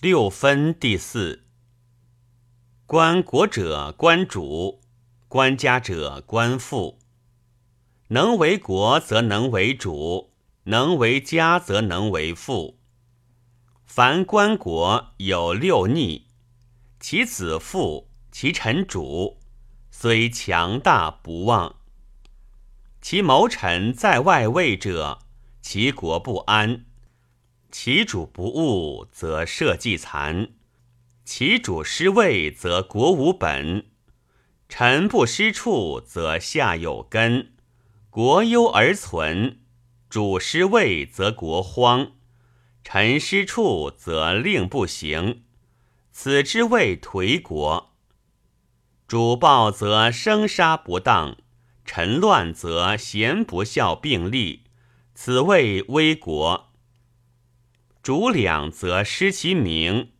六分第四。观国者，观主；观家者，观父。能为国，则能为主；能为家，则能为父。凡观国有六逆，其子父，其臣主，虽强大不忘。其谋臣在外位者，其国不安；其主不务，则社稷残。其主失位，则国无本；臣不失处，则下有根。国忧而存，主失位，则国荒；臣失处，则令不行。此之谓颓国。主暴，则生杀不当；臣乱，则贤不孝并立。此谓危国。主两，则失其名。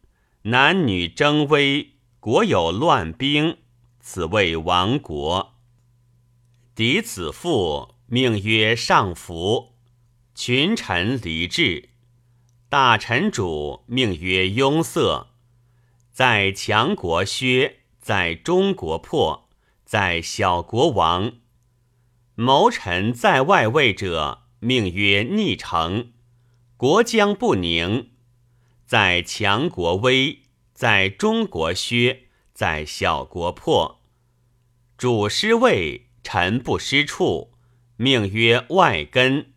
男女争威，国有乱兵，此谓亡国。嫡子父，命曰上服；群臣离志，大臣主命曰拥塞。在强国削，在中国破，在小国亡。谋臣在外位者，命曰逆城。国将不宁。在强国危，在中国削，在小国破。主失位，臣不失处，命曰外根。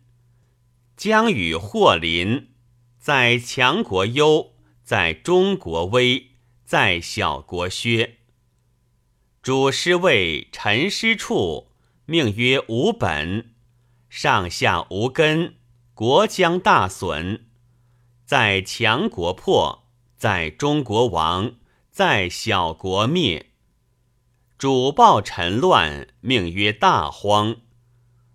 将与祸临，在强国忧，在中国危，在小国削。主失位，臣失处，命曰无本。上下无根，国将大损。在强国破，在中国亡，在小国灭。主暴臣乱，命曰大荒。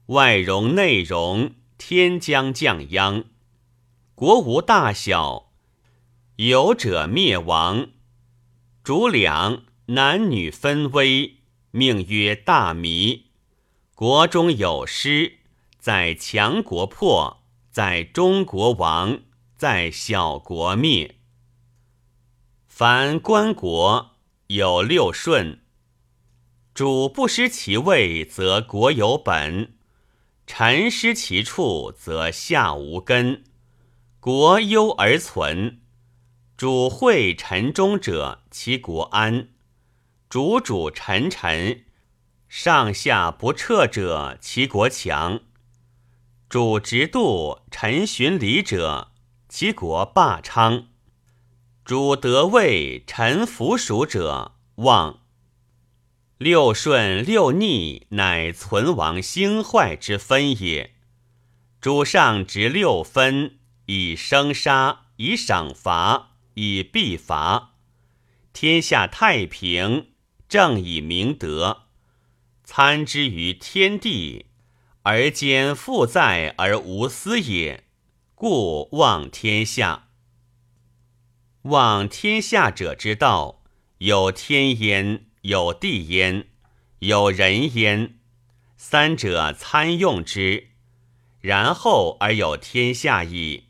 外荣内荣，天将降殃。国无大小，有者灭亡。主两，男女分危，命曰大迷。国中有失，在强国破，在中国亡。在小国灭。凡官国有六顺：主不失其位，则国有本；臣失其处，则下无根。国忧而存。主惠臣忠者，其国安；主主臣臣，上下不彻者，其国强；主直度，臣循礼者。其国霸昌，主得位，臣服属者旺。六顺六逆，乃存亡兴坏之分也。主上执六分，以生杀，以赏罚，以必罚。天下太平，正以明德。参之于天地，而兼复在而无私也。故望天下，望天下者之道，有天焉，有地焉，有人焉，三者参用之，然后而有天下矣。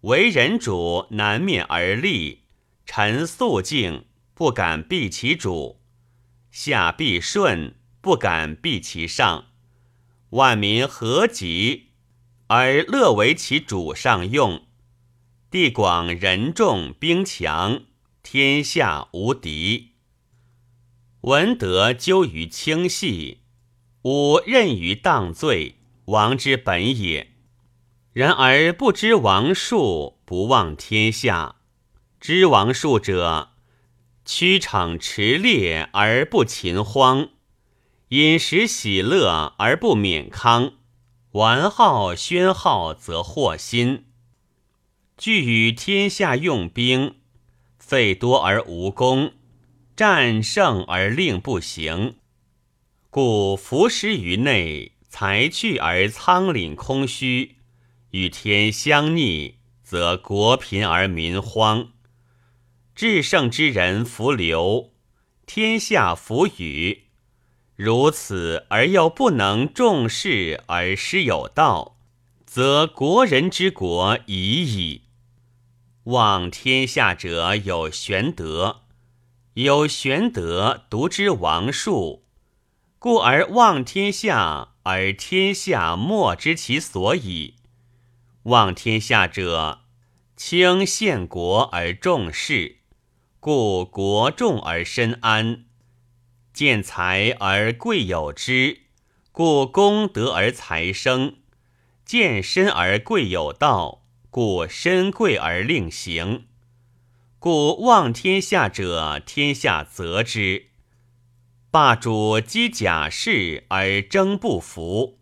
为人主，难免而立，臣肃静，不敢避其主；下必顺，不敢避其上。万民何及？而乐为其主上用，地广人众，兵强，天下无敌。文德究于轻细，武任于荡罪，王之本也。然而不知王术，不忘天下。知王术者，屈场驰猎而不勤荒，饮食喜乐而不免康。玩好宣好，则祸心；惧与天下用兵，费多而无功，战胜而令不行。故伏失于内，财去而仓廪空虚，与天相逆，则国贫而民荒。至圣之人弗流，天下弗与。如此而又不能重视而失有道，则国人之国已矣。望天下者有玄德，有玄德独知王术，故而望天下，而天下莫知其所以。望天下者，轻献国而重士，故国重而身安；见财而贵有之，故功德而财生；见身而贵有道，故身贵而令行。故望天下者，天下责之；霸主积甲士而争不服，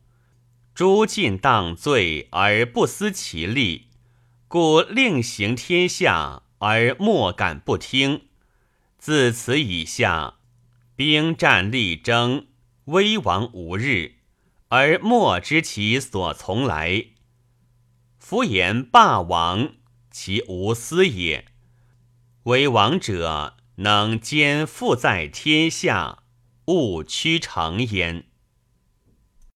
诛尽当罪而不思其利。故令行天下而莫敢不听。自此以下，兵战力争，危亡无日，而莫知其所从来。夫言霸王，其无私也。为王者，能兼负在天下，勿屈成焉。